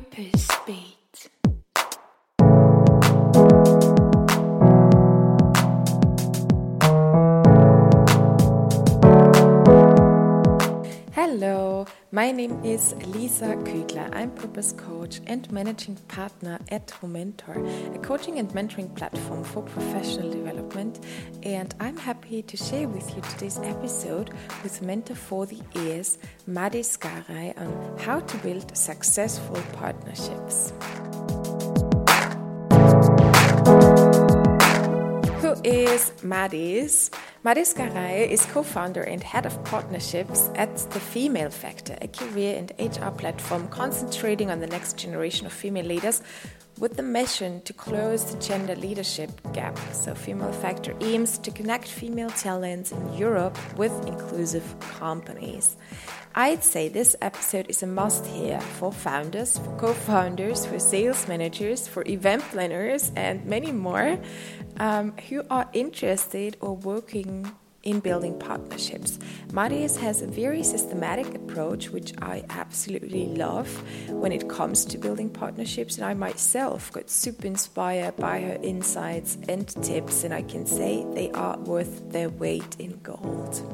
Purpose Beat. My name is Lisa Kügler. I'm purpose coach and managing partner at Momentor, a coaching and mentoring platform for professional development. And I'm happy to share with you today's episode with mentor for the ears, Mahdis Gharaei, on how to build successful partnerships. Who is Mahdis? Mahdis Gharaei is co founder and head of partnerships at The Female Factor, a career and HR platform concentrating on the next generation of female leaders with the mission to close the gender leadership gap. So, Female Factor aims to connect female talents in Europe with inclusive companies. I'd say this episode is a must hear for founders, for co founders, for sales managers, for event planners, and many more um, who are interested or working in building partnerships. Mahdis has a very systematic approach, which I absolutely love when it comes to building partnerships. And I myself got super inspired by her insights and tips, and I can say they are worth their weight in gold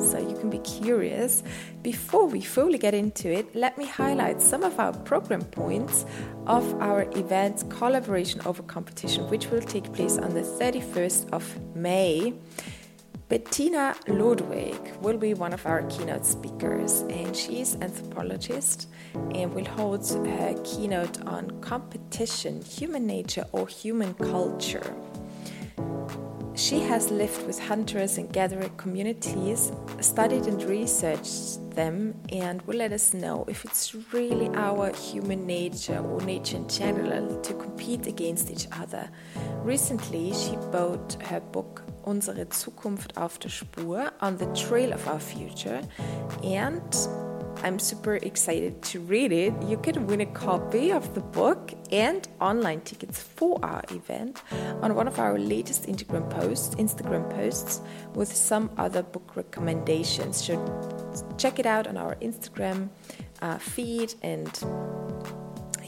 so you can be curious. Before we fully get into it, let me highlight some of our program points of our event Collaboration Over Competition, which will take place on the 31st of May. Bettina Ludwig will be one of our keynote speakers, and she's an anthropologist and will hold her keynote on competition, human nature, or human culture. She has lived with hunters and gatherer communities, studied and researched them, and will let us know if it's really our human nature or nature in general to compete against each other. Recently, she wrote her book Unsere Zukunft auf der Spur on the trail of our future, and I'm super excited to read it. You can win a copy of the book and online tickets for our event on one of our latest Instagram posts, Instagram posts with some other book recommendations. So check it out on our Instagram uh, feed and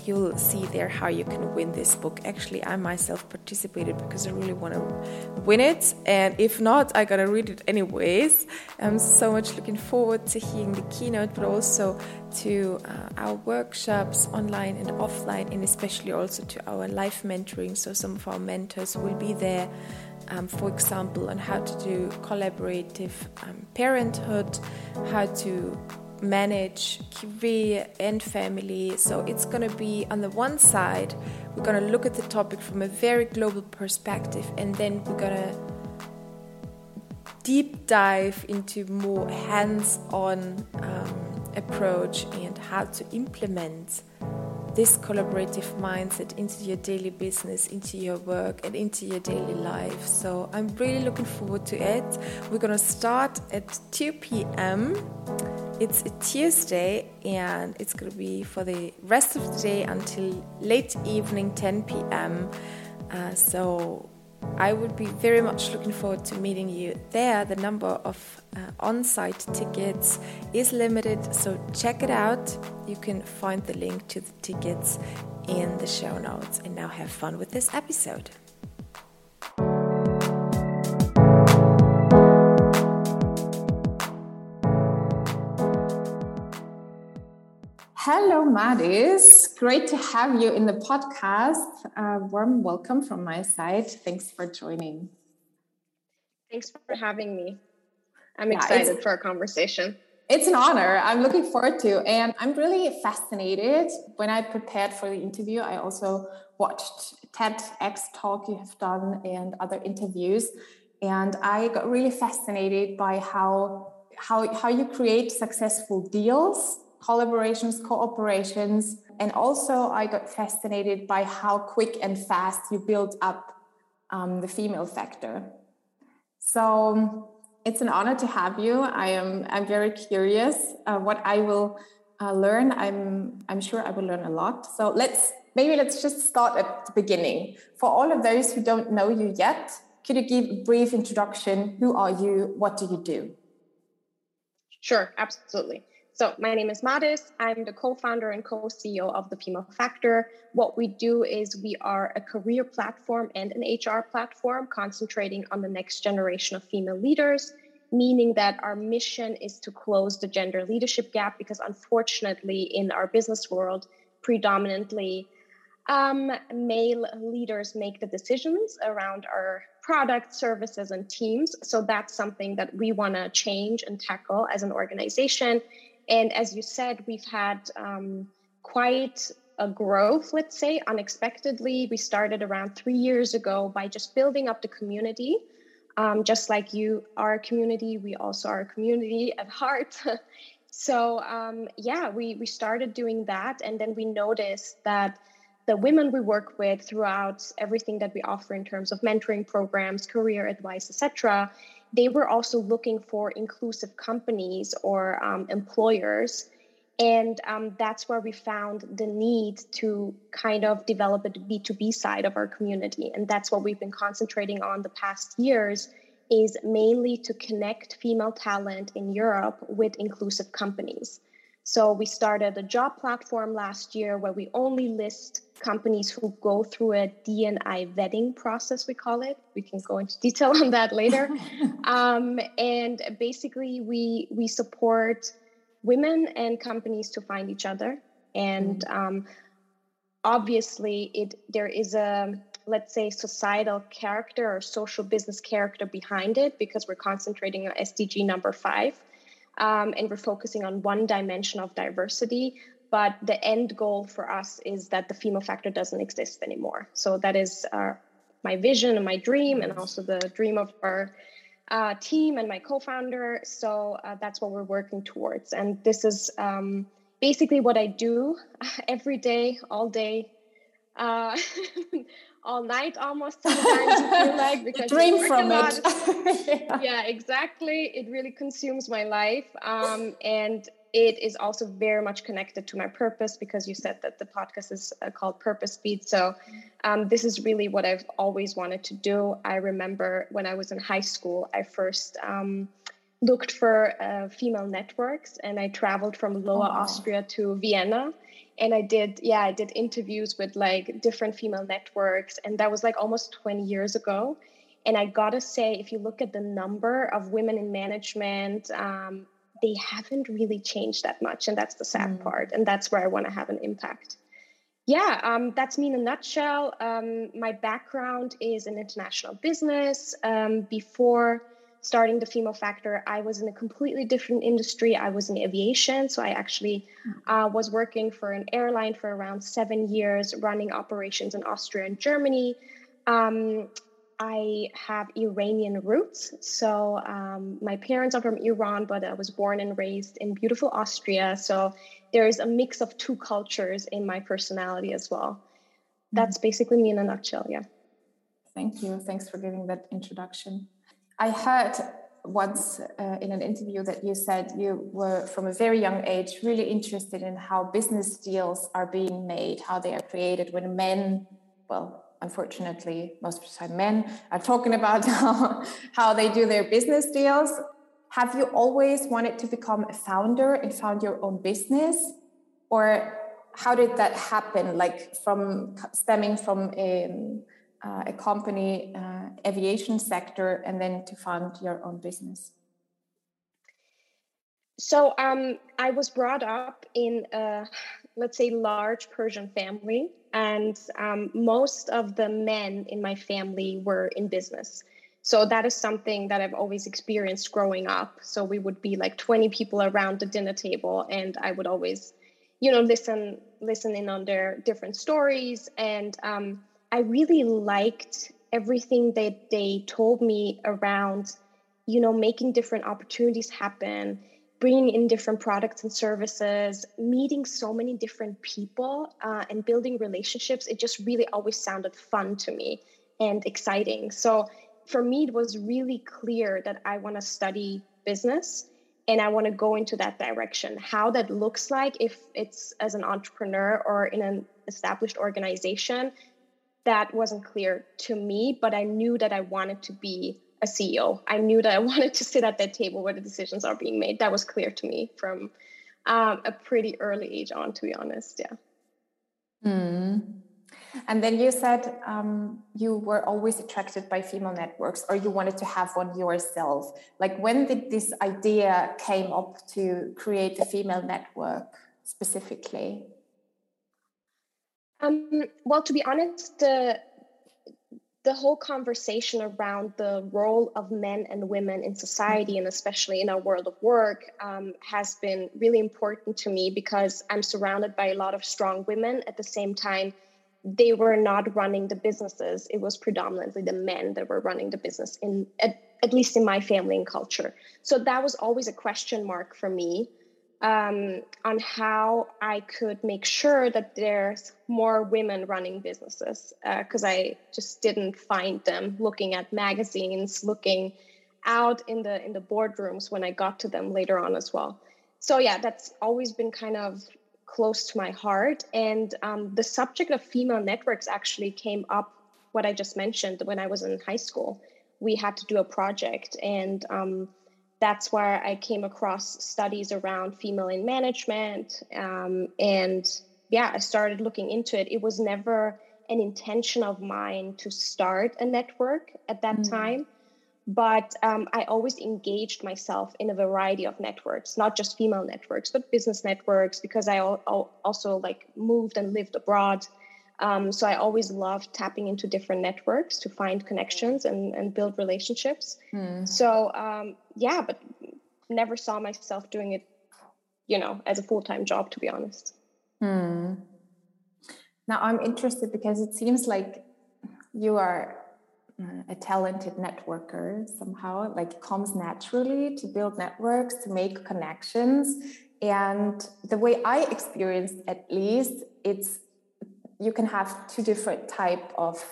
you'll see there how you can win this book. Actually, I myself participated because I really want to win it, and if not, I gotta read it anyways. I'm so much looking forward to hearing the keynote, but also to uh, our workshops online and offline, and especially also to our life mentoring. So, some of our mentors will be there. Um, for example, on how to do collaborative um, parenthood, how to manage career and family. So it's going to be on the one side, we're going to look at the topic from a very global perspective, and then we're going to deep dive into more hands on um, approach and how to implement this collaborative mindset into your daily business, into your work, and into your daily life. So I'm really looking forward to it. We're going to start at 2 p.m. It's a Tuesday and it's going to be for the rest of the day until late evening, 10 p.m. Uh, so I would be very much looking forward to meeting you there. The number of uh, on site tickets is limited, so check it out. You can find the link to the tickets in the show notes. And now have fun with this episode. Hello, Mahdis. Great to have you in the podcast. Uh, warm welcome from my side. Thanks for joining. Thanks for having me. I'm yeah, excited for our conversation. It's an honor. I'm looking forward to, and I'm really fascinated. When I prepared for the interview, I also watched TEDx talk you have done and other interviews, and I got really fascinated by how how how you create successful deals collaborations, cooperations. And also, I got fascinated by how quick and fast you build up um, the female factor. So it's an honor to have you. I am I'm very curious uh, what I will uh, learn. I'm I'm sure I will learn a lot. So let's maybe let's just start at the beginning. For all of those who don't know you yet, could you give a brief introduction? Who are you? What do you do? Sure, absolutely. So, my name is Mahdis. I'm the co founder and co CEO of the Female Factor. What we do is we are a career platform and an HR platform concentrating on the next generation of female leaders, meaning that our mission is to close the gender leadership gap because, unfortunately, in our business world, predominantly um, male leaders make the decisions around our products, services, and teams. So that's something that we want to change and tackle as an organization. And as you said, we've had um, quite a growth, let's say, unexpectedly. We started around three years ago by just building up the community. Um, just like you are a community, we also are a community at heart. so um, yeah, we we started doing that, and then we noticed that the women we work with throughout everything that we offer in terms of mentoring programs, career advice, etc., they were also looking for inclusive companies or um, employers. And um, that's where we found the need to kind of develop a B2B side of our community. And that's what we've been concentrating on the past years is mainly to connect female talent in Europe with inclusive companies. So we started a job platform last year where we only list companies who go through a DNI vetting process, we call it. We can go into detail on that later. um, and basically, we we support women and companies to find each other. And mm-hmm. um, obviously, it there is a let's say societal character or social business character behind it because we're concentrating on SDG number five um, and we're focusing on one dimension of diversity. But the end goal for us is that the female factor doesn't exist anymore. So that is uh, my vision and my dream, and also the dream of our uh, team and my co-founder. So uh, that's what we're working towards. And this is um, basically what I do every day, all day. Uh, all night almost sometimes you feel like because dream from it yeah. yeah. exactly it really consumes my life um, and it is also very much connected to my purpose because you said that the podcast is uh, called purpose beat so um, this is really what i've always wanted to do i remember when i was in high school i first um, looked for uh, female networks and i traveled from lower oh. austria to vienna and I did, yeah, I did interviews with like different female networks, and that was like almost 20 years ago. And I gotta say, if you look at the number of women in management, um, they haven't really changed that much, and that's the sad mm. part. And that's where I want to have an impact. Yeah, um, that's me in a nutshell. Um, my background is in international business. Um, before starting the female factor i was in a completely different industry i was in aviation so i actually hmm. uh, was working for an airline for around seven years running operations in austria and germany um, i have iranian roots. So um, my parents are from iran but i was born and raised in beautiful austria. So there is a mix of two cultures in my personality as well. Hmm. that's basically me in a nutshell yeah. Thank you. Thanks for giving that introduction. I heard once uh, in an interview that you said you were from a very young age really interested in how business deals are being made, how they are created when men, well, unfortunately, most of the time men are talking about how, how they do their business deals. Have you always wanted to become a founder and found your own business? Or how did that happen? Like from stemming from a, uh, a company, uh, aviation sector, and then to fund your own business? So um, I was brought up in a, let's say, large Persian family, and um, most of the men in my family were in business. So that is something that I've always experienced growing up. So we would be like 20 people around the dinner table, and I would always, you know, listen listen in on their different stories and um, I really liked everything that they told me around, you know, making different opportunities happen, bringing in different products and services, meeting so many different people, uh, and building relationships. It just really always sounded fun to me and exciting. So for me, it was really clear that I want to study business and I want to go into that direction. How that looks like, if it's as an entrepreneur or in an established organization, that wasn't clear to me, but I knew that I wanted to be a CEO. I knew that I wanted to sit at that table where the decisions are being made. That was clear to me from um, a pretty early age on, to be honest. Yeah. Mm. And then you said um, you were always attracted by female networks, or you wanted to have one yourself. Like, when did this idea came up to create a female network specifically? Um, well, to be honest, the the whole conversation around the role of men and women in society and especially in our world of work um, has been really important to me because i'm surrounded by a lot of strong women. At the same time they were not running the businesses. It was predominantly the men that were running the business in at, at least in my family and culture. So that was always a question mark for me um, on how I could make sure that there's more women running businesses because uh, I just didn't find them looking at magazines, looking out in the in the boardrooms when I got to them later on as well. So yeah, that's always been kind of close to my heart. And um, the subject of female networks actually came up what I just mentioned when I was in high school. We had to do a project and um, that's where I came across studies around female in management. Um, and yeah, I started looking into it. It was never an intention of mine to start a network at that mm. time. But um, I always engaged myself in a variety of networks, not just female networks, but business networks, because I also like moved and lived abroad. Um, so I always loved tapping into different networks to find connections and, and build relationships. Mm. So um, yeah, but never saw myself doing it, you know, as a full time job, to be honest. Hmm. Now I'm interested because it seems like you are uh, a talented networker somehow, like it comes naturally to build networks, to make connections. And the way I experienced at least, it's you can have two different type of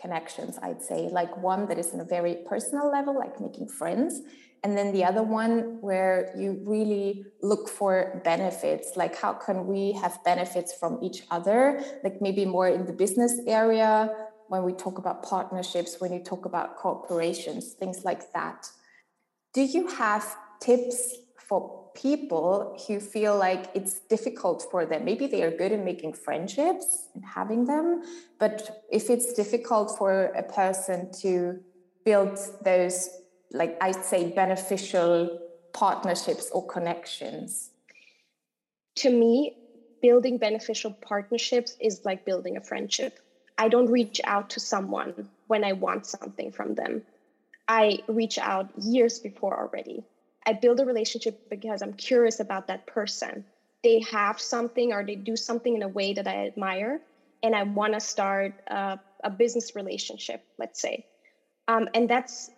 connections i'd say. Like one that is in a very personal level like making friends and then the other one where you really look for benefits. Like how can we have benefits from each other? Like maybe more in the business area when we talk about partnerships when you talk about corporations things like that. Do you have tips for people who feel like it's difficult for them maybe they are good in making friendships and having them but if it's difficult for a person to build those like I'd say, beneficial partnerships or connections? To me, building beneficial partnerships is like building a friendship. I don't reach out to someone when I want something from them. I reach out years before already. I build a relationship because I'm curious about that person. They have something or they do something in a way that I admire, and I want to start a, a, business relationship, let's say. Um, and that's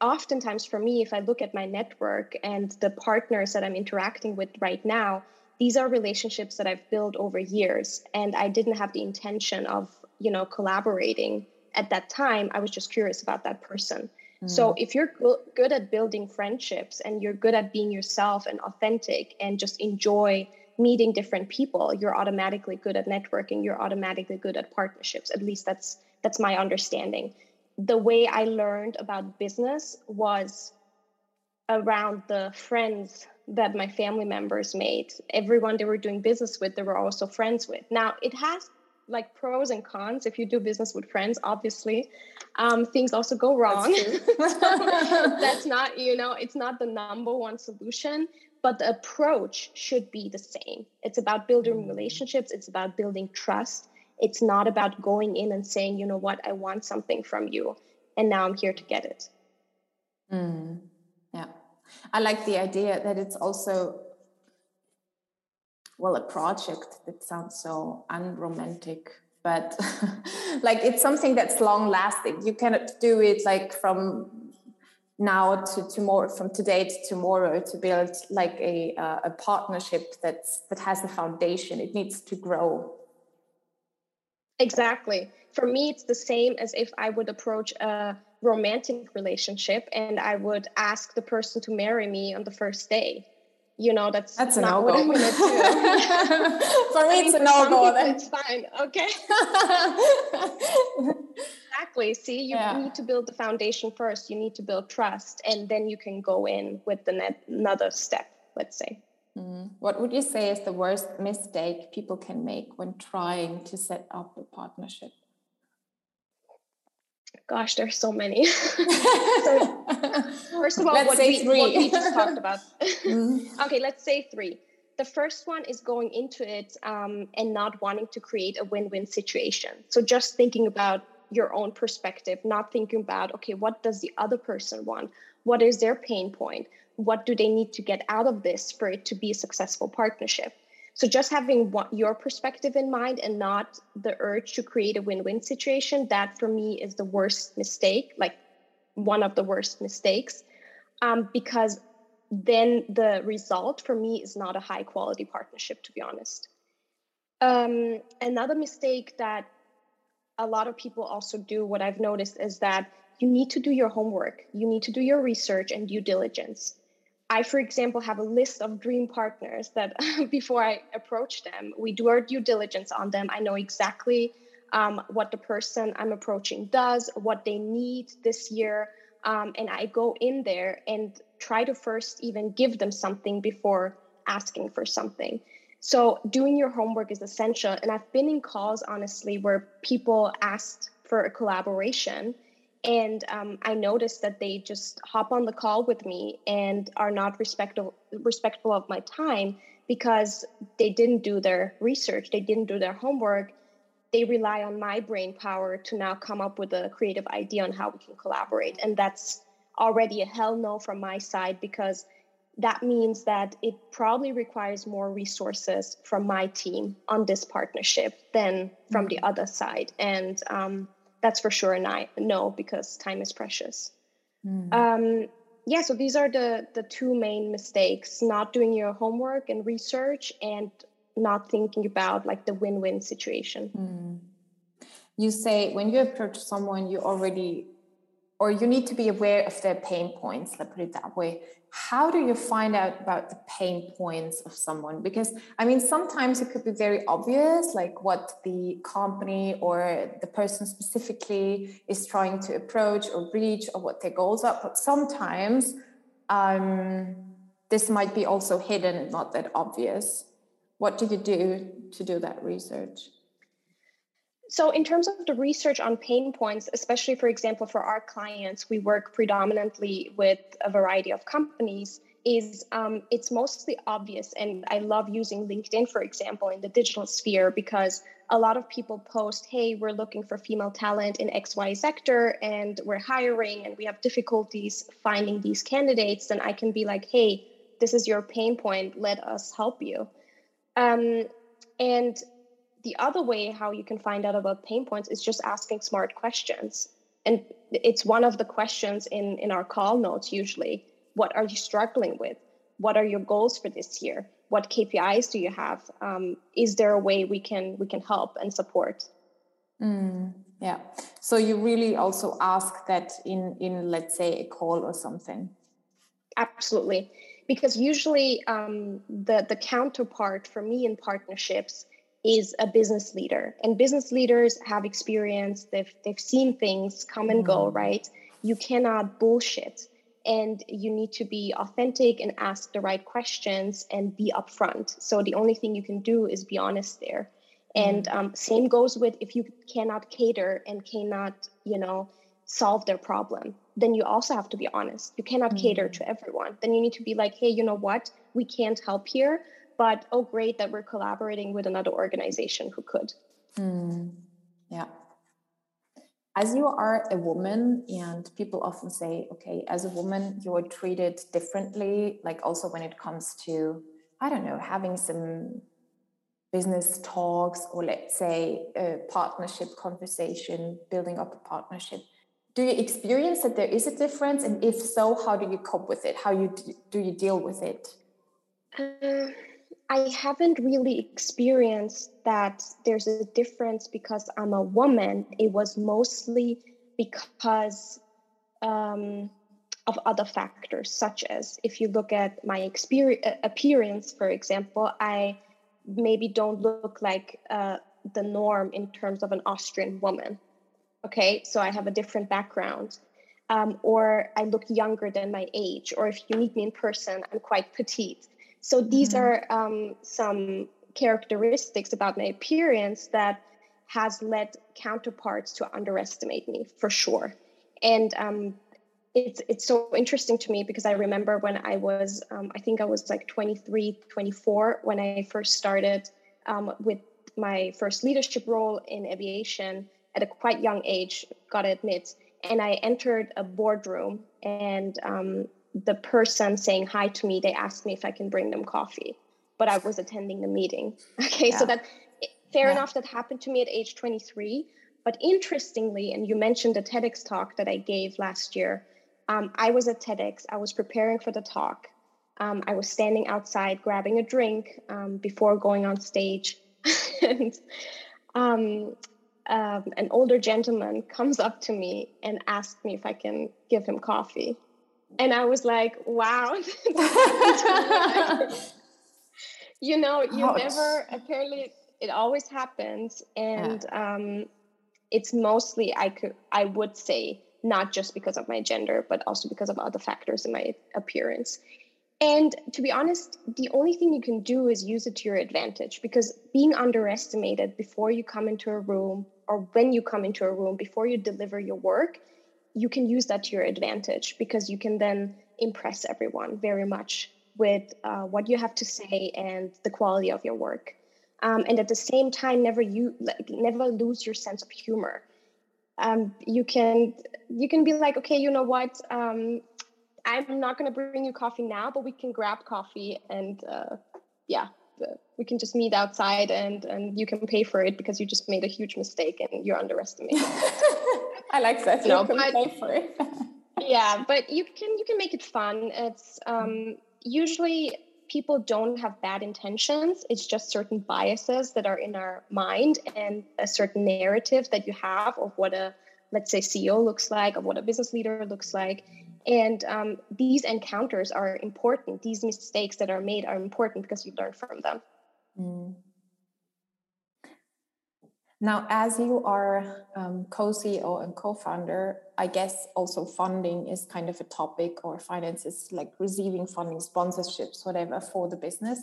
oftentimes for me, if I look at my network and the partners that I'm interacting with right now, these are relationships that I've built over years. And I didn't have the intention of, you know, collaborating at that time. I was just curious about that person. Mm. So if you're good at building friendships and you're good at being yourself and authentic and just enjoy meeting different people, you're automatically good at networking. You're automatically good at partnerships. At least that's that's my understanding the way I learned about business was around the friends that my family members made. Everyone they were doing business with, they were also friends with. Now, it has like pros and cons. If you do business with friends obviously um, things also go wrong. that's, that's not you know it's not the number one solution but the approach should be the same. It's about building mm. relationships. It's about building trust. It's not about going in and saying, you know what, I want something from you, and now I'm here to get it. Mm, yeah. I like the idea that it's also, well, a project that sounds so unromantic, but like it's something that's long lasting. You cannot do it like from now to tomorrow from today to tomorrow to build like a uh, a partnership that's that has a foundation it needs to grow Exactly. For me, it's the same as if I would approach a romantic relationship and I would ask the person to marry me on the first day. You know, that's that's not no what I'm gonna do. for me, it's a no go. It's fine. Okay. exactly. See, you yeah. need to build the foundation first. You need to build trust, and then you can go in with the net, another step. Let's say. Mm. What would you say is the worst mistake people can make when trying to set up a partnership? Gosh, there's so many. so, first of all, let's what we, what we, just talked about. mm. okay, let's say three. The first one is going into it um, and not wanting to create a win win situation. So just thinking about your own perspective, not thinking about, okay, what does the other person want? What is their pain point? What do they need to get out of this for it to be a successful partnership? So just having what your perspective in mind and not the urge to create a win-win situation, that for me is the worst mistake, like one of the worst mistakes, um, because then the result for me is not a high quality partnership, to be honest. Um, another mistake that a lot of people also do, what I've noticed is that you need to do your homework, you need to do your research and due diligence. I, for example, have a list of dream partners that before I approach them, we do our due diligence on them. I know exactly um, what the person I'm approaching does, what they need this year. Um, and I go in there and try to first even give them something before asking for something. So, doing your homework is essential. And I've been in calls, honestly, where people asked for a collaboration and um, i noticed that they just hop on the call with me and are not respectful respectful of my time because they didn't do their research they didn't do their homework. They rely on my brain power to now come up with a creative idea on how we can collaborate. And that's already a hell no from my side because that means that it probably requires more resources from my team on this partnership than from mm-hmm. the other side. And um, that's for sure a no because time is precious. Mm. Um, yeah, so these are the the two main mistakes: not doing your homework and research, and not thinking about like the win-win situation. Mm. You say when you approach someone, you already or you need to be aware of their pain points let's put it that way how do you find out about the pain points of someone? Because i mean sometimes it could be very obvious like what the company or the person specifically is trying to approach or reach or what their goals are but sometimes um, this might be also hidden not that obvious. What do you do to do that research so, in terms of the research on pain points, especially for example, for our clients, we work predominantly with a variety of companies. Is um, it's mostly obvious, and I love using LinkedIn, for example, in the digital sphere because a lot of people post, "Hey, we're looking for female talent in X Y sector, and we're hiring, and we have difficulties finding these candidates." Then I can be like, "Hey, this is your pain point. Let us help you." Um, and the other way how you can find out about pain points is just asking smart questions. And it's one of the questions in in our call notes usually. What are you struggling with? What are your goals for this year? What kpis do you have? Um, is there a way we can we can help and support? Mm, yeah. So you really also ask that in in let's say a call or something. Absolutely. Because usually um, the the counterpart for me in partnerships is a business leader. And business leaders have experience. They've they've seen things come and go mm. right? You cannot bullshit. And you need to be authentic and ask the right questions and be upfront. So the only thing you can do is be honest there. And mm. um, same goes with if you cannot cater and cannot you know solve their problem then you also have to be honest. You cannot mm. cater to everyone. Then you need to be like hey you know what? We can't help here but oh great that we're collaborating with another organization who could. Mm, yeah. As you are a woman and people often say okay as a woman you're treated differently like also when it comes to i don't know having some business talks or let's say a partnership conversation building up a partnership. Do you experience that there is a difference? And if so how do you cope with it? How you do you deal with it? Uh, I haven't really experienced that there's a difference because I'm a woman. It was mostly because um, of other factors, such as if you look at my experience, appearance, for example, I maybe don't look like uh, the norm in terms of an Austrian woman. Okay, so I have a different background. Um, or I look younger than my age, or if you meet me in person, I'm quite petite. So these mm-hmm. are um, some characteristics about my appearance that has led counterparts to underestimate me for sure. And um, it's it's so interesting to me because I remember when I was um, I think I was like 23, 24 when I first started um, with my first leadership role in aviation at a quite young age, gotta admit. And I entered a boardroom and um, the person saying hi to me, they asked me if I can bring them coffee, but I was attending the meeting. Okay, yeah. so that fair yeah. enough, that happened to me at age 23. But interestingly, and you mentioned the TEDx talk that I gave last year, um, I was at TEDx, I was preparing for the talk. Um, I was standing outside grabbing a drink um, before going on stage. and um, um, an older gentleman comes up to me and asks me if I can give him coffee. And I was like, wow. you know, you Ouch. never, apparently, it always happens. And yeah. um, it's mostly, I could, I would say, not just because of my gender, but also because of other factors in my appearance. And to be honest, the only thing you can do is use it to your advantage because being underestimated before you come into a room or when you come into a room, before you deliver your work, you can use that to your advantage because you can then impress everyone very much with uh, what you have to say and the quality of your work. Um, and at the same time, never you like, never lose your sense of humor. Um, you can you can be like, okay, you know what? Um, I'm not going to bring you coffee now, but we can grab coffee and uh, yeah, we can just meet outside and and you can pay for it because you just made a huge mistake and you're underestimating. I like that. No, but, pay for it. yeah, but you can you can make it fun. It's um, usually people don't have bad intentions. It's just certain biases that are in our mind and a certain narrative that you have of what a let's say CEO looks like, of what a business leader looks like. And um, these encounters are important. These mistakes that are made are important because you learn from them. Mm. Now, as you are um, co CEO and co founder, I guess also funding is kind of a topic, or finances like receiving funding, sponsorships, whatever for the business.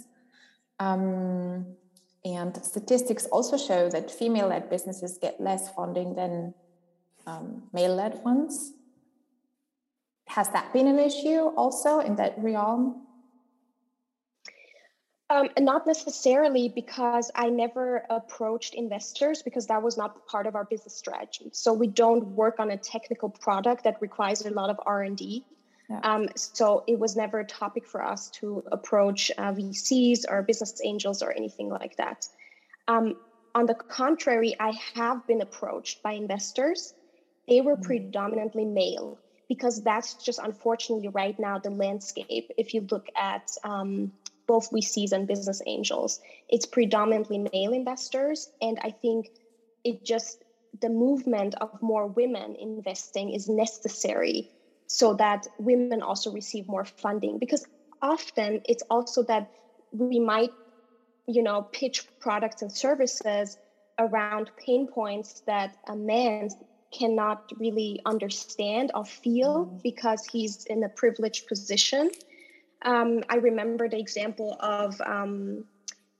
Um, and statistics also show that female led businesses get less funding than um, male led ones. Has that been an issue also in that realm? Um, not necessarily because I never approached investors because that was not part of our business strategy. So we don't work on a technical product that requires a lot of R and D. Yeah. Um, so it was never a topic for us to approach uh, VCs or business angels or anything like that. Um, on the contrary, I have been approached by investors. They were mm-hmm. predominantly male because that's just unfortunately right now the landscape. If you look at um, both VCs and business angels, it's predominantly male investors. And I think it just, the movement of more women investing is necessary so that women also receive more funding because often it's also that we might you know pitch products and services around pain points that a man cannot really understand or feel mm-hmm. because he's in a privileged position. Um, I remember the example of um,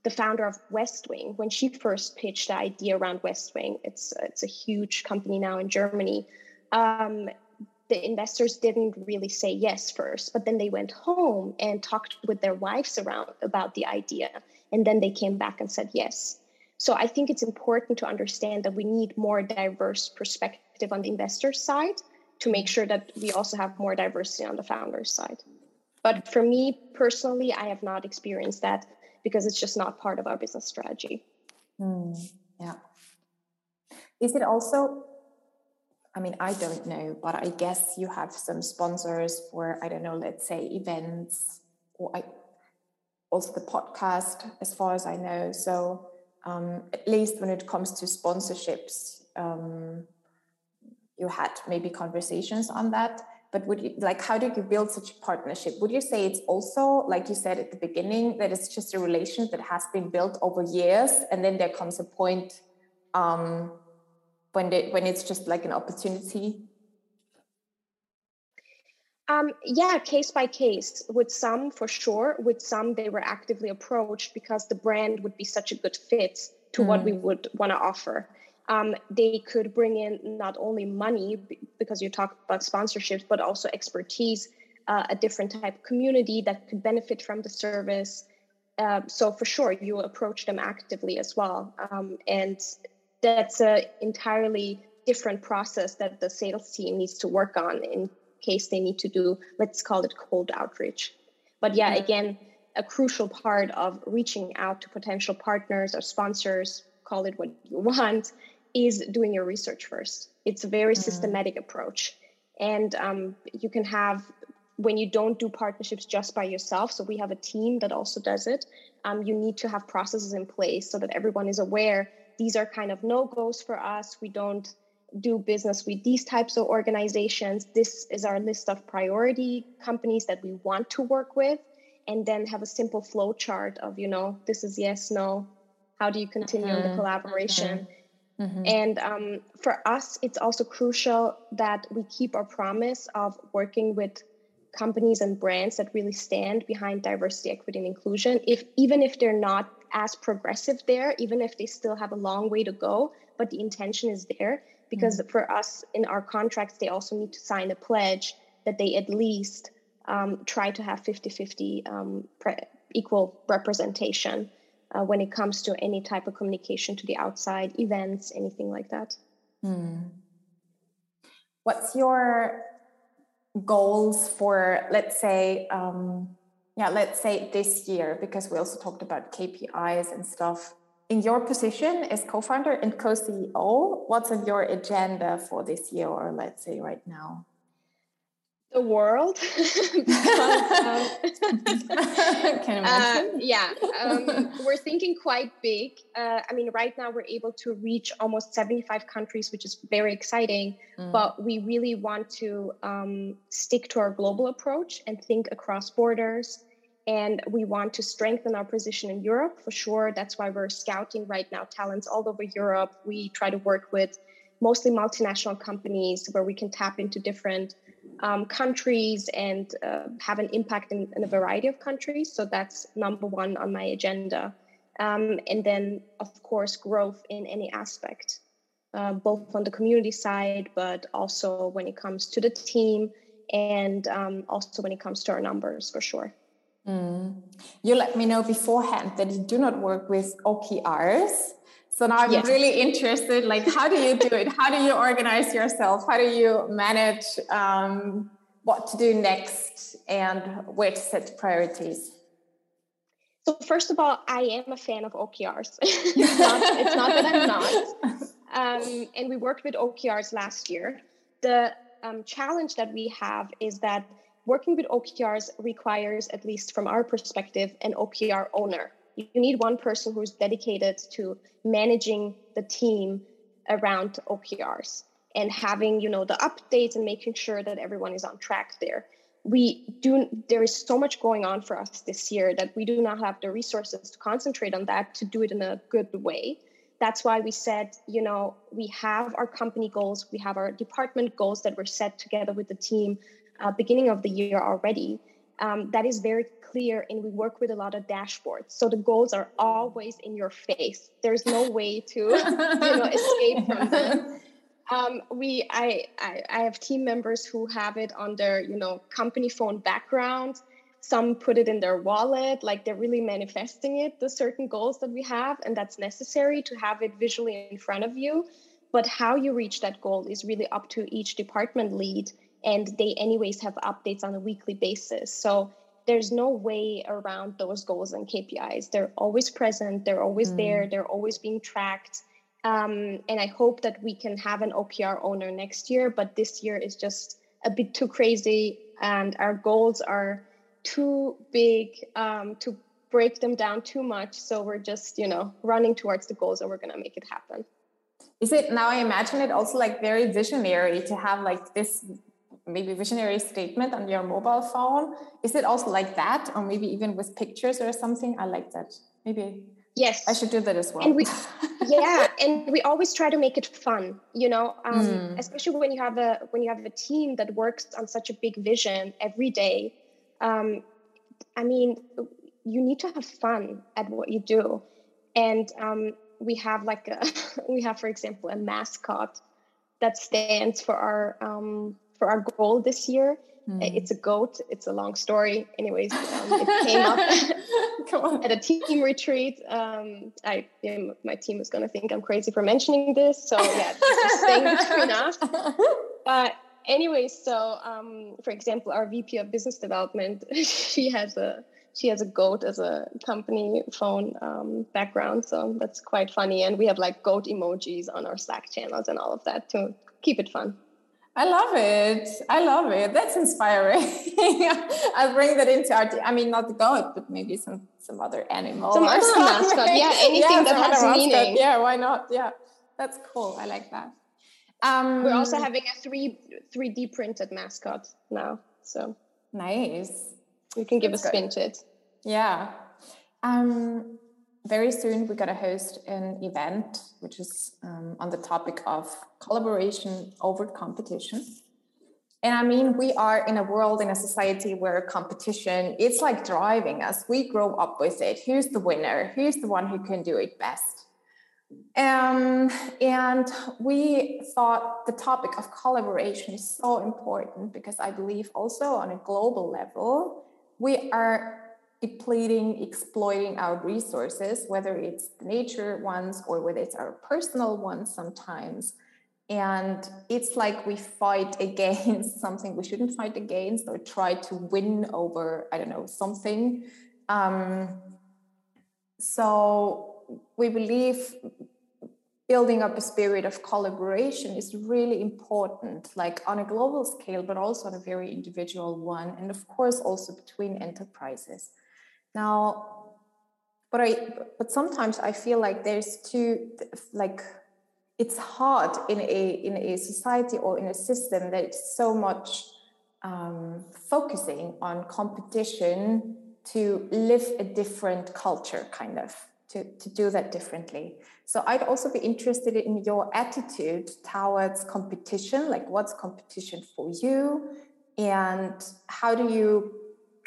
the founder of Westwing when she first pitched the idea around Westwing. It's it's a huge company now in Germany. Um, the investors didn't really say yes first, but then they went home and talked with their wives around about the idea, and then they came back and said yes. So I think it's important to understand that we need more diverse perspective on the investor side to make sure that we also have more diversity on the founder side. But for me personally, I have not experienced that because it's just not part of our business strategy. Mm, yeah. Is it also, I mean, I don't know, but I guess you have some sponsors for, I don't know, let's say events or I, also the podcast, as far as I know. So um, at least when it comes to sponsorships, um, you had maybe conversations on that. But would you like how did you build such a partnership? Would you say it's also like you said at the beginning that it's just a relation that has been built over years, and then there comes a point um, when they, when it's just like an opportunity Um, yeah, case by case. With some, for sure. With some, they were actively approached because the brand would be such a good fit to mm. what we would want to offer. Um, they could bring in not only money because you talk about sponsorships, but also expertise, uh, a different type of community that could benefit from the service. Uh, so for sure, you approach them actively as well, um, and that's an entirely different process that the sales team needs to work on in case they need to do, let's call it cold outreach. But yeah, mm-hmm. again, a crucial part of reaching out to potential partners or sponsors, call it what you want, is doing your research first. It's a very mm-hmm. systematic approach. And um, you can have, when you don't do partnerships just by yourself, so we have a team that also does it, um, you need to have processes in place so that everyone is aware these are kind of no goes for us. We don't do business with these types of organizations. This is our list of priority companies that we want to work with, and then have a simple flow chart of, you know, this is yes, no. How do you continue mm-hmm. the collaboration? Mm-hmm. Mm-hmm. And um, for us, it's also crucial that we keep our promise of working with companies and brands that really stand behind diversity, equity, and inclusion. If even if they're not as progressive there, even if they still have a long way to go, but the intention is there because mm-hmm. for us in our contracts they also need to sign a pledge that they at least um, try to have 50-50 um, pre- equal representation uh, when it comes to any type of communication to the outside events anything like that hmm. what's your goals for let's say um, yeah let's say this year because we also talked about kpis and stuff in your position as co-founder and co-CEO, what's on your agenda for this year, or let's say right now? The world. um, uh, yeah, um, we're thinking quite big. Uh, I mean, right now we're able to reach almost 75 countries, which is very exciting. Mm. But we really want to um, stick to our global approach and think across borders and we want to strengthen our position in Europe for sure. That's why we're scouting right now talents all over Europe. We try to work with mostly multinational companies where we can tap into different um, countries and uh, have an impact in, in, a variety of countries. So that's number one on my agenda. Um, and then, of course, growth in any aspect, uh, both on the community side, but also when it comes to the team and um, also when it comes to our numbers for sure. Mm. You let me know beforehand that you do not work with OKRs. So now I'm yes. really interested. Like, how do you do it? How do you organize yourself? How do you manage um, what to do next and where to set priorities? So first of all, I am a fan of OKRs. it's, not, it's not that I'm not. Um, and we worked with OKRs last year. The um, challenge that we have is that working with OKRs requires, at least from our perspective, an OKR owner. You need one person who's dedicated to managing the team around OKRs and having, you know, the updates and making sure that everyone is on track there. We do there is so much going on for us this year that we do not have the resources to concentrate on that to do it in a good way. That's why we said, you know, we have our company goals, we have our department goals that were set together with the team uh, beginning of the year already. Um, that is very clear, and we work with a lot of dashboards. So the goals are always in your face. There's no way to you know escape from them. Um, we I, I I have team members who have it on their you know company phone background. Some put it in their wallet, like they're really manifesting it. The certain goals that we have, and that's necessary to have it visually in front of you. But how you reach that goal is really up to each department lead and they anyways have updates on a weekly basis. So there's no way around those goals and kpis they're always present they're always mm. there they're always being tracked. Um, and i hope that we can have an okr owner next year but this year is just a bit too crazy and our goals are too big um, to break them down too much. So we're just you know running towards the goals and we're going to make it happen. Is it now i imagine it also like very visionary to have like this maybe visionary statement on your mobile phone. Is it also like that, or maybe even with pictures or something? I like that. Maybe Yes, I should do that as well. And we, yeah, and we always try to make it fun. You know, um, mm. especially when you have a when you have a team that works on such a big vision every day. Um, I mean, you need to have fun at what you do, and um, we have like a we have, for example, a mascot that stands for our um, for our goal this year. Mm. It's a goat. It's a long story. Anyways, um, it came up at a team retreat. Um, I yeah, my team is going to think I'm crazy for mentioning this. So yeah, just staying between us. Uh, anyways, so um, for example, our VP of Business Development, she has a she has a goat as a company phone um, background, so that's quite funny. And we have like goat emojis on our Slack channels and all of that to keep it fun. I love it. I love it. That's inspiring. I'll bring that into our. I mean, not the goat, but maybe some some other animal. Some other mascot. Yeah, anything yeah, that has meaning. Yeah, why not? Yeah, that's cool. I like that. Um, We're also having a three three D printed mascot now. So nice. You can give That's a spin good. to it. Yeah. Um, very soon we're going to host an event which is um, on the topic of collaboration over competition. And i mean we are in a world in a society where competition it's like driving us. We grow up with it. Who's the winner? Who's the one who can do it best? Um, and we thought the topic of collaboration is so important because i believe also on a global level we are depleting, exploiting our resources, whether it's nature ones or whether it's our personal ones sometimes. And it's like we fight against something we shouldn't fight against or try to win over, I don't know, something. Um, so we believe building up a spirit of collaboration is really important, like on a global scale, but also on a very individual one. And of course, also between enterprises. Now, but I but sometimes I feel like there's too like it's hard in a in a society or in a system that's so much um, focusing on competition to live a different culture, kind of to, to do that differently. So I'd also be interested in your attitude towards competition, like what's competition for you, and how do you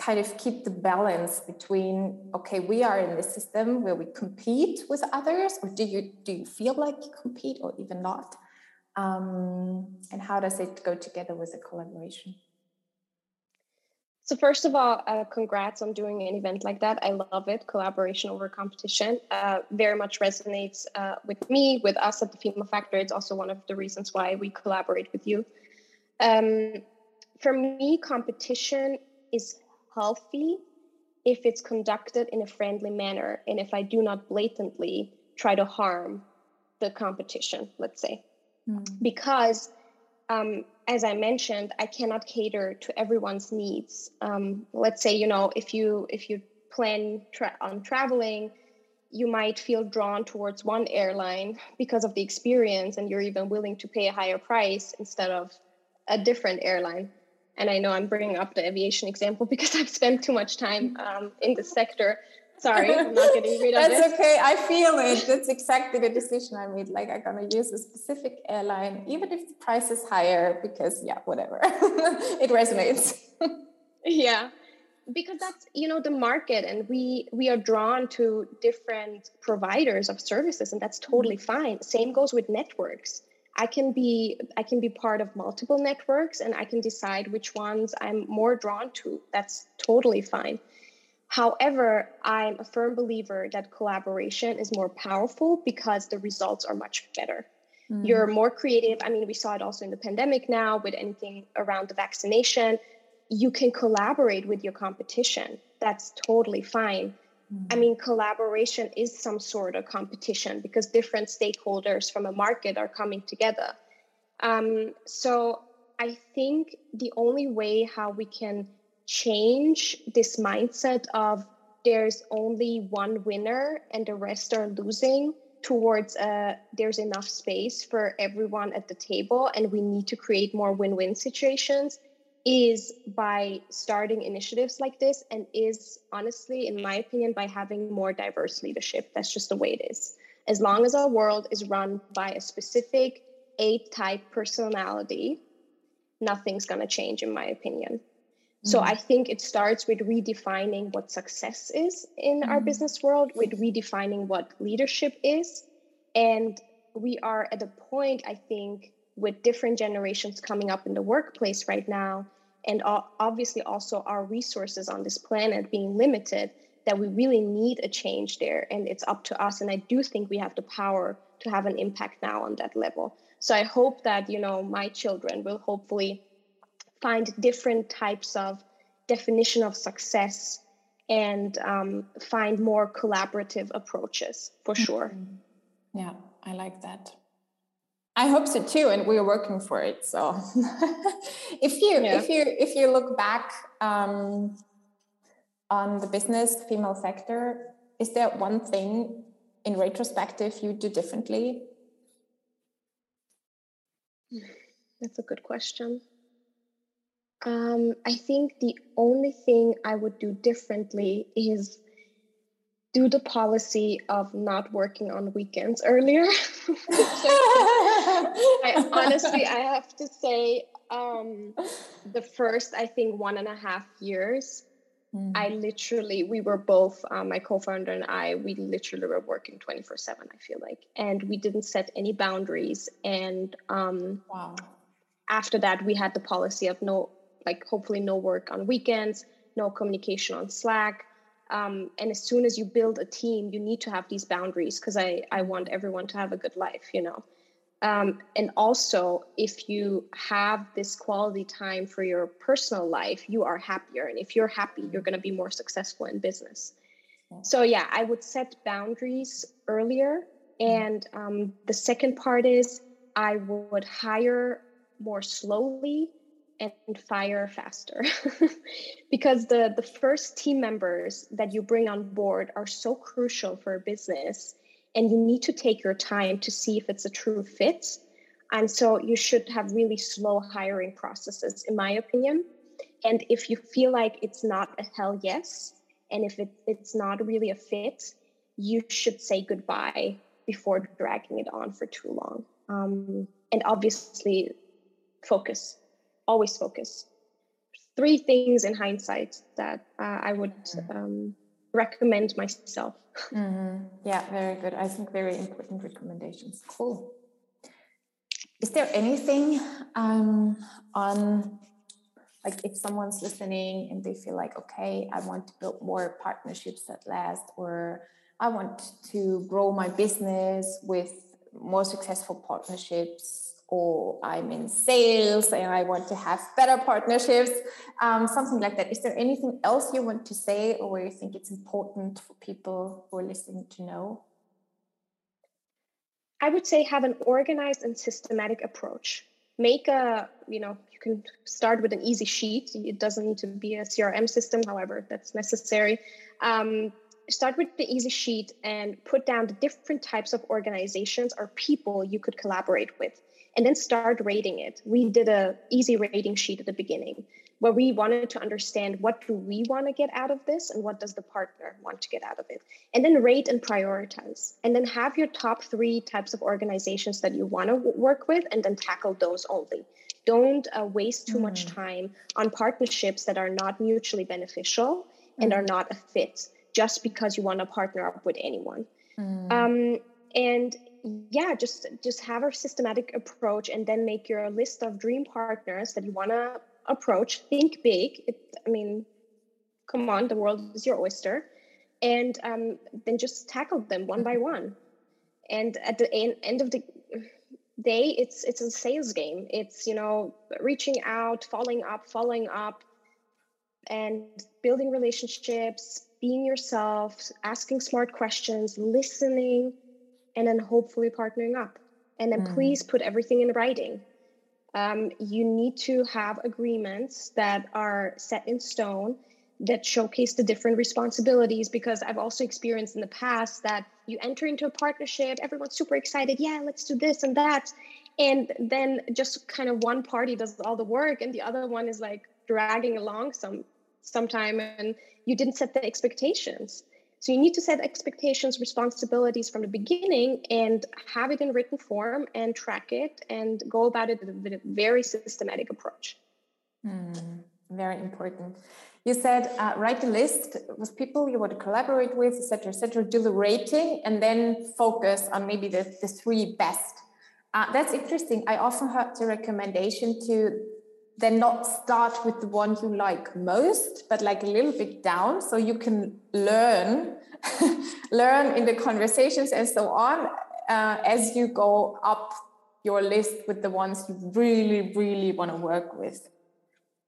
kind of keep the balance between okay we are in the system where we compete with others or do you do you feel like you compete or even not? Um, and how does it go together with a collaboration? So first of all uh, congrats on doing an event like that. I love it. Collaboration over competition uh, very much resonates uh, with me with us at the female factor. It's also one of the reasons why we collaborate with you. Um, for me competition is healthy if it's conducted in a friendly manner and if I do not blatantly try to harm the competition, let's say. Mm. Because um, as I mentioned, I cannot cater to everyone's needs. Um, let's say, you know, if you if you plan tra- on traveling, you might feel drawn towards one airline because of the experience, and you're even willing to pay a higher price instead of a different airline and I know I'm bringing up the aviation example because I've spent too much time um, in the sector. Sorry, I'm not getting rid of it. That's okay. I feel it. That's exactly the decision I made. Like I'm gonna use a specific airline, even if the price is higher, because yeah, whatever. it resonates. yeah. Because that's you know the market, and we we are drawn to different providers of services, and that's totally mm-hmm. fine. Same goes with networks I can be I can be part of multiple networks and I can decide which ones I'm more drawn to. That's totally fine. However, I'm a firm believer that collaboration is more powerful because the results are much better. Mm. You're more creative. I mean, we saw it also in the pandemic now with anything around the vaccination. You can collaborate with your competition. That's totally fine. I mean, collaboration is some sort of competition because different stakeholders from a market are coming together. Um, so I think the only way how we can change this mindset of there's only one winner and the rest are losing towards uh, there's enough space for everyone at the table and we need to create more win-win situations is by starting initiatives like this and is honestly in my opinion by having more diverse leadership that's just the way it is as long as our world is run by a specific a type personality nothing's going to change in my opinion mm-hmm. so i think it starts with redefining what success is in mm-hmm. our business world with redefining what leadership is and we are at a point i think with different generations coming up in the workplace right now, and obviously also our resources on this planet being limited, that we really need a change there. And it's up to us. And I do think we have the power to have an impact now on that level. So I hope that, you know, my children will hopefully find different types of definition of success and um, find more collaborative approaches for sure. Mm-hmm. Yeah, I like that. I hope so too, and we're working for it. So, if you yeah. if you if you look back um, on the business female sector, is there one thing in retrospective you do differently? That's a good question. Um, I think the only thing I would do differently is do the policy of not working on weekends earlier. I, honestly, I have to say, um, the first, I think, one and a half years, mm. I literally, we were both, um, my co founder and I, we literally were working 24 7, I feel like. And we didn't set any boundaries. And um, wow. after that, we had the policy of no, like, hopefully, no work on weekends, no communication on Slack um, and as soon as you build a team you need to have these boundaries because I, I want everyone to have a good life you know? Um, and also if you have this quality time for your personal life you are happier. And if you're happy you're going to be more successful in business. So yeah i would set boundaries earlier. And um, the second part is i would hire more slowly and fire faster. Because the the first team members that you bring on board are so crucial for a business and you need to take your time to see if it's a true fit. And so you should have really slow hiring processes in my opinion. And if you feel like it's not a hell yes and if it, it's not really a fit you should say goodbye before dragging it on for too long. Um, and obviously focus always focus. Three things in hindsight that uh, I would mm-hmm. um, recommend myself. Mm-hmm. Yeah, very good. I think very important recommendations. Cool. Is there anything um, on, like, if someone's listening and they feel like, okay, I want to build more partnerships that last, or I want to grow my business with more successful partnerships or I'm in sales and I want to have better partnerships, um, something like that. Is there anything else you want to say or you think it's important for people who are listening to know? I would say have an organized and systematic approach. Make a, you know, you can start with an easy sheet. It doesn't need to be a CRM system, however, that's necessary. Um, start with the easy sheet and put down the different types of organizations or people you could collaborate with and then start rating it. We did a easy rating sheet at the beginning where we wanted to understand what do we want to get out of this and what does the partner want to get out of it and then rate and prioritize and then have your top three types of organizations that you want to work with and then tackle those only don't uh, waste too mm. much time on partnerships that are not mutually beneficial mm. and are not a fit just because you want to partner up with anyone. Mm. um, and yeah just just have a systematic approach and then make your list of dream partners that you want to approach. Think big. It, i mean come on the world is your oyster. And um, then just tackle them one by one. And at the end of the day it's it's a sales game. It's you know reaching out following up following up and building relationships being yourself asking smart questions listening and then hopefully partnering up. And then mm. please put everything in writing. Um, you need to have agreements that are set in stone that showcase the different responsibilities because I've also experienced in the past that you enter into a partnership, everyone's super excited, yeah, let's do this and that. And then just kind of one party does all the work and the other one is like, dragging along some sometime and you didn't set the expectations. So you need to set expectations, responsibilities from the beginning and have it in written form and track it and go about it with a very systematic approach. Mm, very important. You said uh, write a list with people you want to collaborate with, etc., etc. Do the rating and then focus on maybe the, the three best. Uh, that's interesting. I often heard the recommendation to then not start with the one you like most but like a little bit down so you can learn learn in the conversations and so on uh, as you go up your list with the ones you really really want to work with.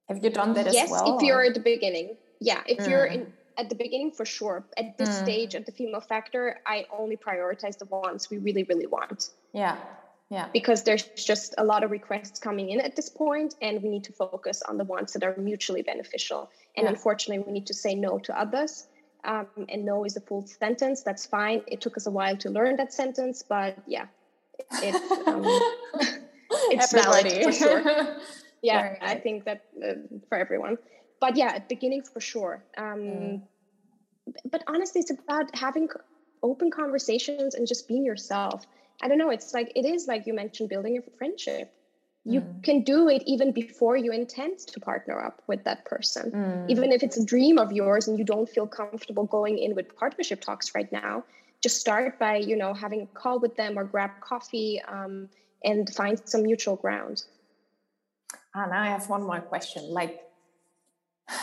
Have you done that yes, as well if you're at the beginning. Yeah if mm. you're in at the beginning for sure. At this mm. stage at the female factor i only prioritize the ones we really really want. Yeah yeah. Because there's just a lot of requests coming in at this point and we need to focus on the ones that are mutually beneficial. And yeah. unfortunately we need to say no to others. Um, and no is a full sentence. That's fine. It took us a while to learn that sentence but yeah. It, um, it's valid for sure. Yeah i think that uh, for everyone. But yeah at beginning for sure. Um, mm. but honestly it's about having open conversations and just being yourself I don't know, it's like it is like you mentioned building a friendship. You mm. can do it even before you intend to partner up with that person. Mm. Even if it's a dream of yours and you don't feel comfortable going in with partnership talks right now, just start by, you know, having a call with them or grab coffee um, and find some mutual ground. And I have one more question. Like,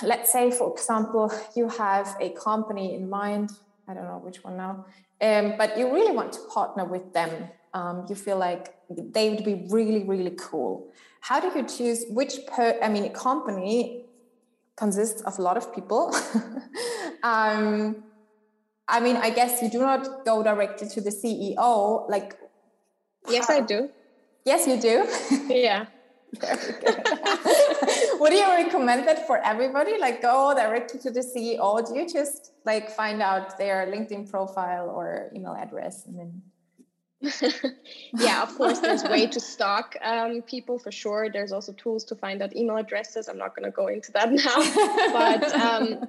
let's say, for example, you have a company in mind. I don't know which one now um, but you really want to partner with them. Um, you feel like they would be really, really cool. How do you choose which per? I mean, a company consists of a lot of people. um, I mean, I guess you do not go directly to the CEO. Like, yes, how? I do. Yes, you do. Yeah. Would you recommend that for everybody? Like go directly to the CEO? Do you just like find out their LinkedIn profile or email address and then yeah, of course, there's way to stalk um, people for sure. There's also tools to find out email addresses. I'm not going to go into that now. but um,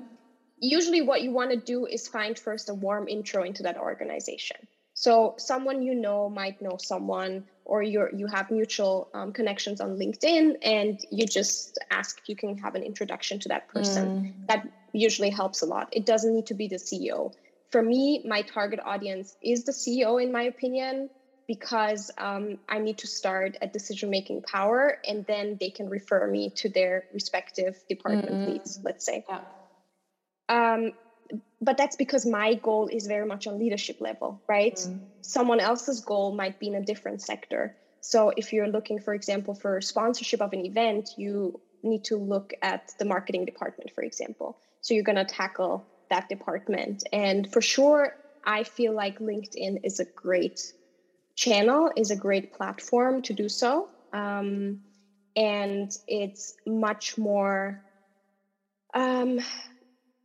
usually, what you want to do is find first a warm intro into that organization. So someone you know might know someone, or you you have mutual um, connections on LinkedIn, and you just ask if you can have an introduction to that person. Mm. That usually helps a lot. It doesn't need to be the CEO. For me, my target audience is the CEO, in my opinion, because um, I need to start at decision making power, and then they can refer me to their respective department mm leads. Let's say. Yeah. Um, but that's because my goal is very much on leadership level, right? Mm. Someone else's goal might be in a different sector. So if you're looking, for example, for sponsorship of an event, you need to look at the marketing department, for example. So you're going to tackle that department. And for sure, I feel like LinkedIn is a great channel, is a great platform to do so. Um, and it's much more um,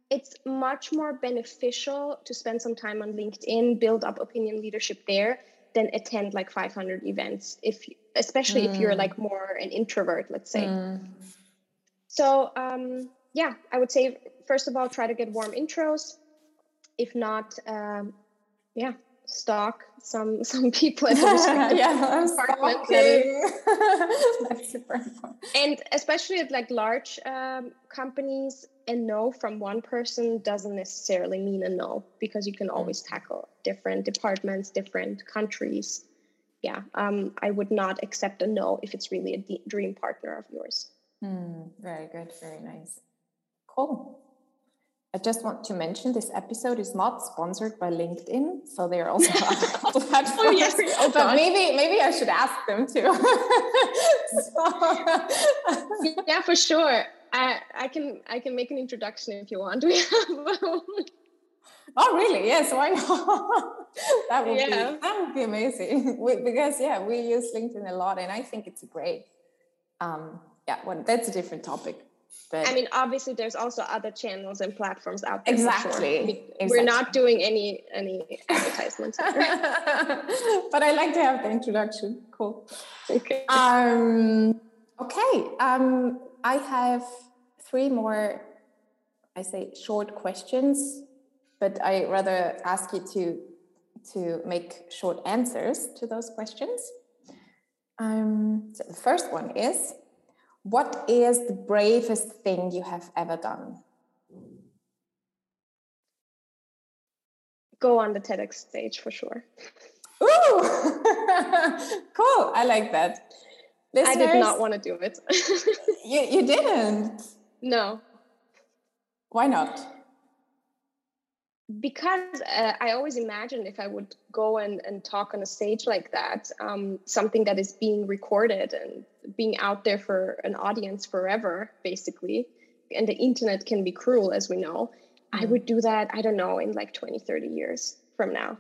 it's much more beneficial to spend some time on LinkedIn, build up opinion leadership there than attend like 500 events if especially mm. if you're mm. like more an introvert let's say mm. so um, yeah i would say first of all try to get warm intros if not um, yeah stalk some some people at the respective yeah, department. That's super important. And especially at like large um, companies, a no from one person doesn't necessarily mean a no because you can always tackle different departments, different countries. Yeah, um, I would not accept a no if it's really a d- dream partner of yours. Mm, very good, very nice. Cool. I just want to mention this episode is not sponsored by LinkedIn, so they are also other platforms. oh, yes. oh, but maybe maybe I should ask them too. so. Yeah, for sure. I I can I can make an introduction if you want. oh really? Yes. Why not? that would yeah. be that would be amazing. We, because yeah, we use LinkedIn a lot, and I think it's great. Um, yeah, well, that's a different topic. But I mean, obviously, there's also other channels and platforms out there. Exactly. Sure. We, exactly. We're not doing any any advertisements. but I like to have the introduction. Cool. Okay. Um, okay. Um, I have three more, I say, short questions, but I rather ask you to to make short answers to those questions. Um, so the first one is, what is the bravest thing you have ever done? Go on the TEDx stage for sure. Ooh, cool! I like that. Listeners, I did not want to do it. you you didn't. No. Why not? Because uh, I always imagined if I would go and, and talk on a stage like that, um, something that is being recorded and being out there for an audience forever, basically. And the internet can be cruel, as we know. Mm. I would do that, I don't know, in like 20, 30 years from now.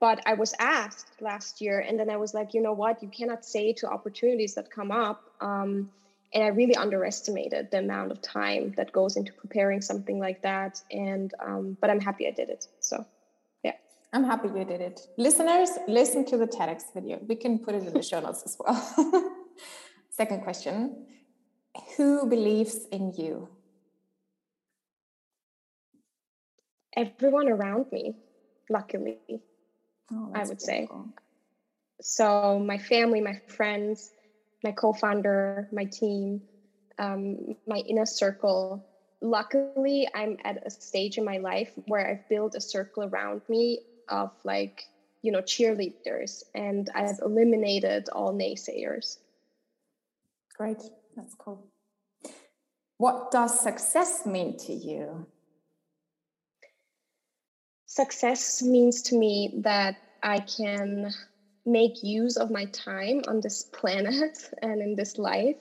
But I was asked last year, and then I was like, you know what? You cannot say to opportunities that come up. Um, and I really underestimated the amount of time that goes into preparing something like that. And um, but I'm happy I did it. So yeah, I'm happy you did it. Listeners, listen to the TEDx video. We can put it in the show notes as well. Second question: Who believes in you? Everyone around me, luckily. Oh, I would beautiful. say. So my family, my friends my co-founder, my team, um, my inner circle. Luckily, I'm at a stage in my life where I've built a circle around me of like, you know, cheerleaders, and I've eliminated all naysayers. Great, that's cool. What does success mean to you? Success means to me that I can make use of my time on this planet and in this life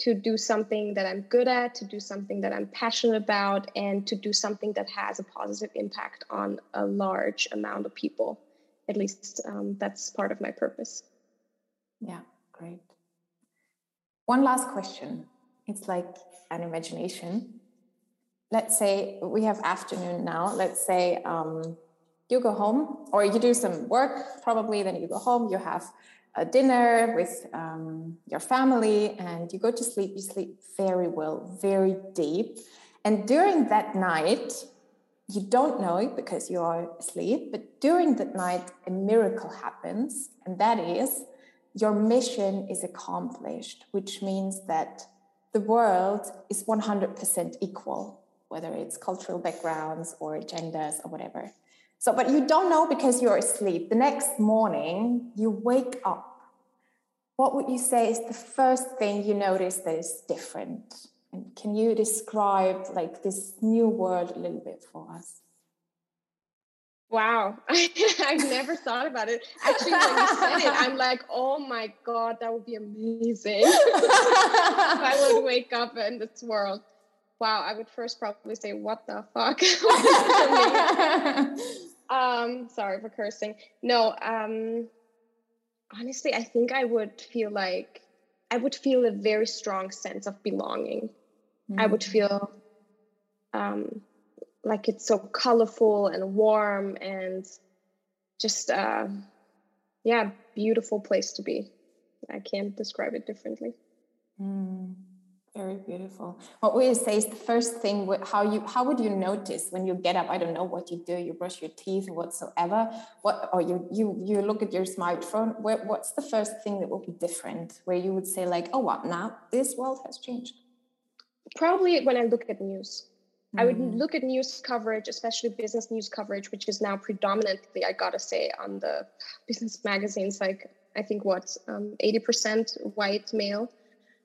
to do something that I'm good at, to do something that I'm passionate about, and to do something that has a positive impact on a large amount of people. At least um, that's part of my purpose. Yeah, great. One last question. It's like an imagination. Let's say we have afternoon now. Let's say um, you go home or you do some work probably then you go home you have a dinner with um, your family and you go to sleep. You sleep very well very deep. And during that night you don't know it because you are asleep but during that night a miracle happens and that is your mission is accomplished which means that the world is 100% equal whether it's cultural backgrounds or genders or whatever so, but you don't know because you're asleep. The next morning, you wake up. What would you say is the first thing you notice that is different? And can you describe like this new world a little bit for us? Wow, I've never thought about it. Actually, when you said it, I'm like, oh my god, that would be amazing. if I would wake up in this world. Wow, I would first probably say, what the fuck? Um, sorry for cursing. No, um, honestly, I think I would feel like I would feel a very strong sense of belonging. Mm-hmm. I would mm. feel um, like it's so colorful and warm and just, uh, yeah, beautiful place to be. I can't describe it differently. Mm. Very beautiful. What would you say is the first thing? How you how would you notice when you get up? I don't know what you do. You brush your teeth or whatsoever. What or you you you look at your smartphone. Where, what's the first thing that will be different? Where you would say like, oh, what now? This world has changed. Probably when I look at news. I would mm. look at news coverage, especially business news coverage, which is now predominantly, I gotta say, on the business magazines. Like I think what um, eighty percent white male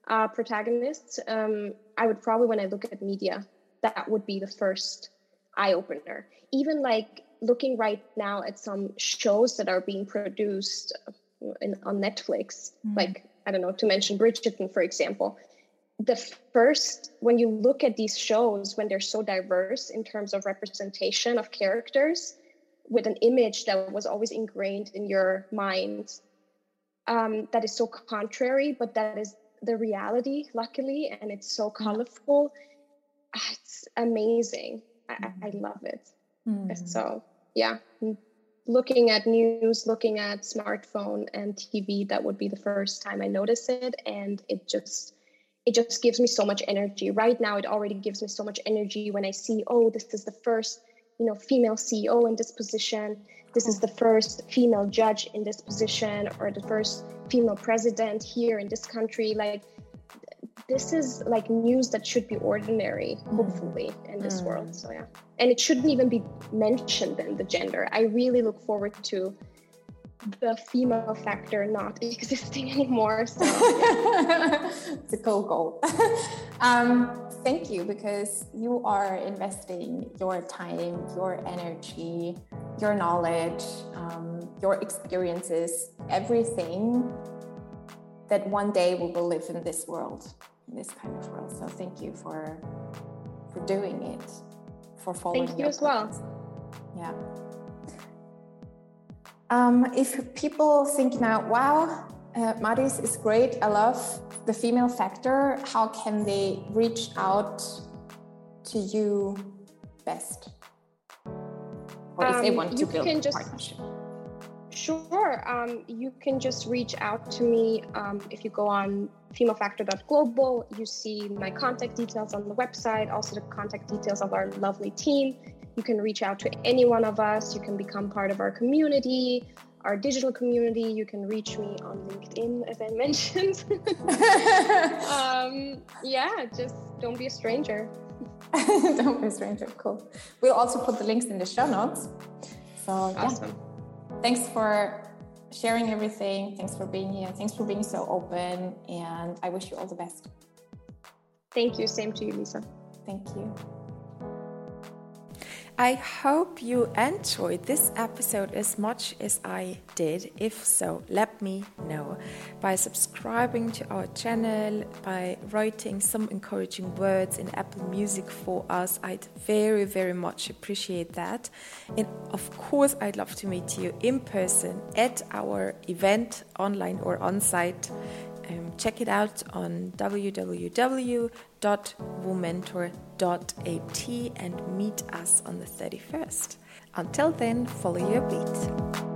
uh, protagonists, um, I would probably, when I look at media, that would be the first eye opener. Even like looking right now at some shows that are being produced uh, in, on Netflix, mm. like, I don't know, to mention Bridgerton, for example. The first, when you look at these shows, when they're so diverse in terms of representation of characters, with an image that was always ingrained in your mind, um, that is so contrary, but that is the reality, luckily, and it's so colorful. Ah, it's amazing. I, I mm. love it. Mm. So, yeah, looking at news, looking at smartphone and TV, that would be the first time I notice it. And it just, it just gives me so much energy. Right now, it already gives me so much energy when I see, oh, this is the first, you know, female CEO in this position. This is the first female judge in this position, or the first female president here in this country. Like, this is like news that should be ordinary, mm. hopefully, in this mm. world. So yeah, and it shouldn't even be mentioned in the gender. I really look forward to the female factor not existing anymore. So yeah. it's a cool goal. um, thank you because you are investing your time, your energy, your knowledge, um, your experiences, everything that one day we will live in this world, in this kind of world. So thank you for for doing it, for following. Thank you as well. Yeah. Um, if people think now, wow, uh, Mahdis is great, I love the female factor, how can they reach out to you best? Or if um, they want to build a just, partnership? Sure. Um, you can just reach out to me. Um, if you go on femalefactor.global, you see my contact details on the website, also the contact details of our lovely team. You can reach out to any one of us. You can become part of our community, our digital community. You can reach me on LinkedIn, as I mentioned. um, yeah, just don't be a stranger. don't be a stranger. Cool. We'll also put the links in the show notes. So, awesome. Yeah. Thanks for sharing everything. Thanks for being here. Thanks for being so open. And I wish you all the best. Thank you. Same to you, Lisa. Thank you. I hope you enjoyed this episode as much as I did. If so, let me know by subscribing to our channel, by writing some encouraging words in Apple Music for us. I'd very, very much appreciate that. And of course, I'd love to meet you in person at our event, online or on site. Um, check it out on www.womentor.at and meet us on the 31st. Until then, follow your beat.